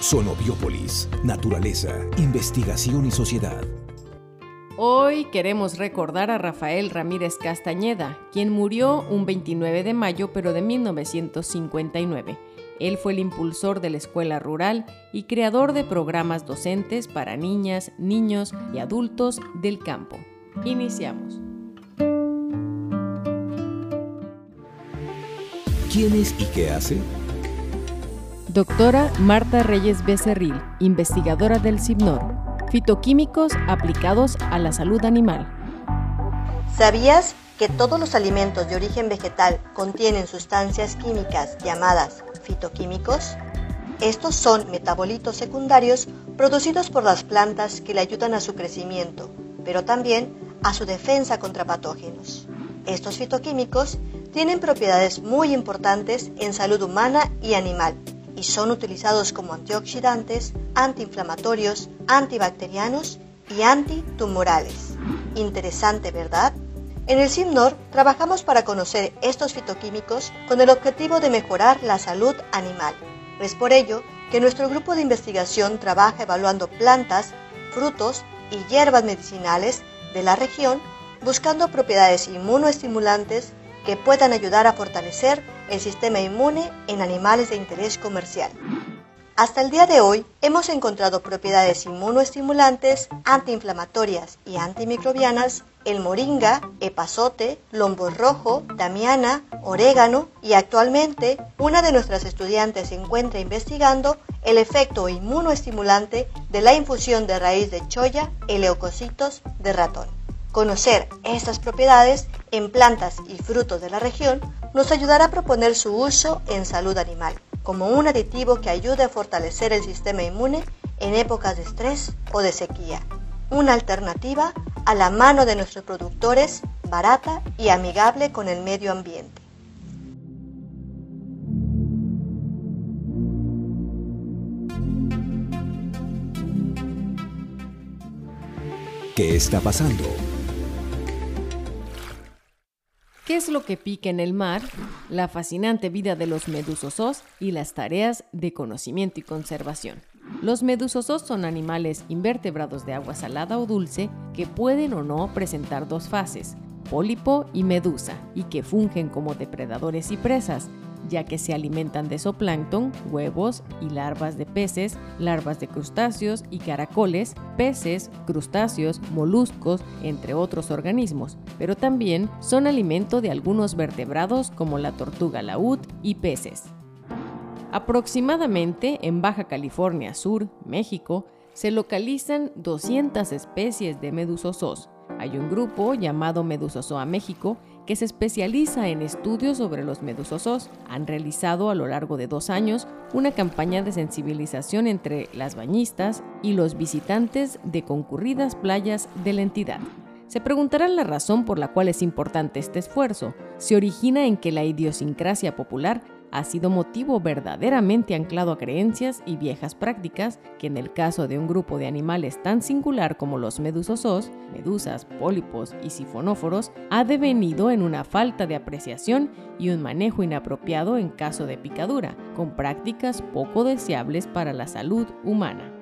Sonobiópolis, naturaleza, investigación y sociedad. Hoy queremos recordar a Rafael Ramírez Castañeda, quien murió un 29 de mayo pero de 1959. Él fue el impulsor de la escuela rural y creador de programas docentes para niñas, niños y adultos del campo. Iniciamos. ¿Quién es y qué hace? Doctora Marta Reyes Becerril, investigadora del CIBNOR. Fitoquímicos aplicados a la salud animal. ¿Sabías que todos los alimentos de origen vegetal contienen sustancias químicas llamadas fitoquímicos? Estos son metabolitos secundarios producidos por las plantas que le ayudan a su crecimiento, pero también a su defensa contra patógenos. Estos fitoquímicos tienen propiedades muy importantes en salud humana y animal y son utilizados como antioxidantes, antiinflamatorios, antibacterianos y antitumorales. Interesante, ¿verdad? En el CIMNOR trabajamos para conocer estos fitoquímicos con el objetivo de mejorar la salud animal. Es por ello que nuestro grupo de investigación trabaja evaluando plantas, frutos y hierbas medicinales de la región buscando propiedades inmunoestimulantes que puedan ayudar a fortalecer el sistema inmune en animales de interés comercial. Hasta el día de hoy hemos encontrado propiedades inmunoestimulantes, antiinflamatorias y antimicrobianas en moringa, epazote, lombo rojo, damiana, orégano y actualmente una de nuestras estudiantes se encuentra investigando el efecto inmunoestimulante de la infusión de raíz de choya en leucocitos de ratón. Conocer estas propiedades en plantas y frutos de la región nos ayudará a proponer su uso en salud animal, como un aditivo que ayude a fortalecer el sistema inmune en épocas de estrés o de sequía. Una alternativa a la mano de nuestros productores, barata y amigable con el medio ambiente. ¿Qué está pasando? ¿Qué es lo que pica en el mar? La fascinante vida de los medusosos y las tareas de conocimiento y conservación. Los medusosos son animales invertebrados de agua salada o dulce que pueden o no presentar dos fases, pólipo y medusa, y que fungen como depredadores y presas, ya que se alimentan de zooplancton, huevos y larvas de peces, larvas de crustáceos y caracoles, peces, crustáceos, moluscos, entre otros organismos, pero también son alimento de algunos vertebrados como la tortuga laúd y peces. Aproximadamente en Baja California Sur, México, se localizan 200 especies de medusosos. Hay un grupo llamado Medusozoa México que se especializa en estudios sobre los medusosos. Han realizado a lo largo de dos años una campaña de sensibilización entre las bañistas y los visitantes de concurridas playas de la entidad. Se preguntarán la razón por la cual es importante este esfuerzo. Se origina en que la idiosincrasia popular ha sido motivo verdaderamente anclado a creencias y viejas prácticas que en el caso de un grupo de animales tan singular como los medusosos, medusas, pólipos y sifonóforos, ha devenido en una falta de apreciación y un manejo inapropiado en caso de picadura, con prácticas poco deseables para la salud humana.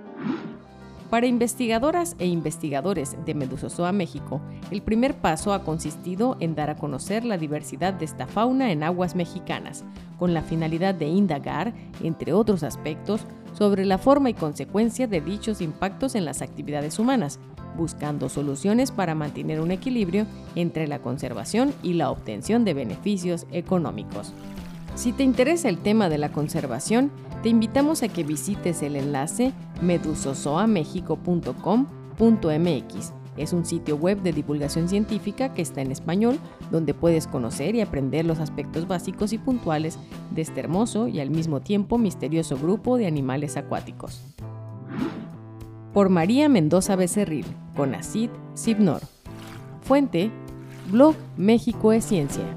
Para investigadoras e investigadores de Medusozoa México, el primer paso ha consistido en dar a conocer la diversidad de esta fauna en aguas mexicanas, con la finalidad de indagar, entre otros aspectos, sobre la forma y consecuencia de dichos impactos en las actividades humanas, buscando soluciones para mantener un equilibrio entre la conservación y la obtención de beneficios económicos. Si te interesa el tema de la conservación, te invitamos a que visites el enlace medusozoamexico.com.mx. Es un sitio web de divulgación científica que está en español, donde puedes conocer y aprender los aspectos básicos y puntuales de este hermoso y al mismo tiempo misterioso grupo de animales acuáticos. Por María Mendoza Becerril, con Acid Sibnor. Fuente, blog México es Ciencia.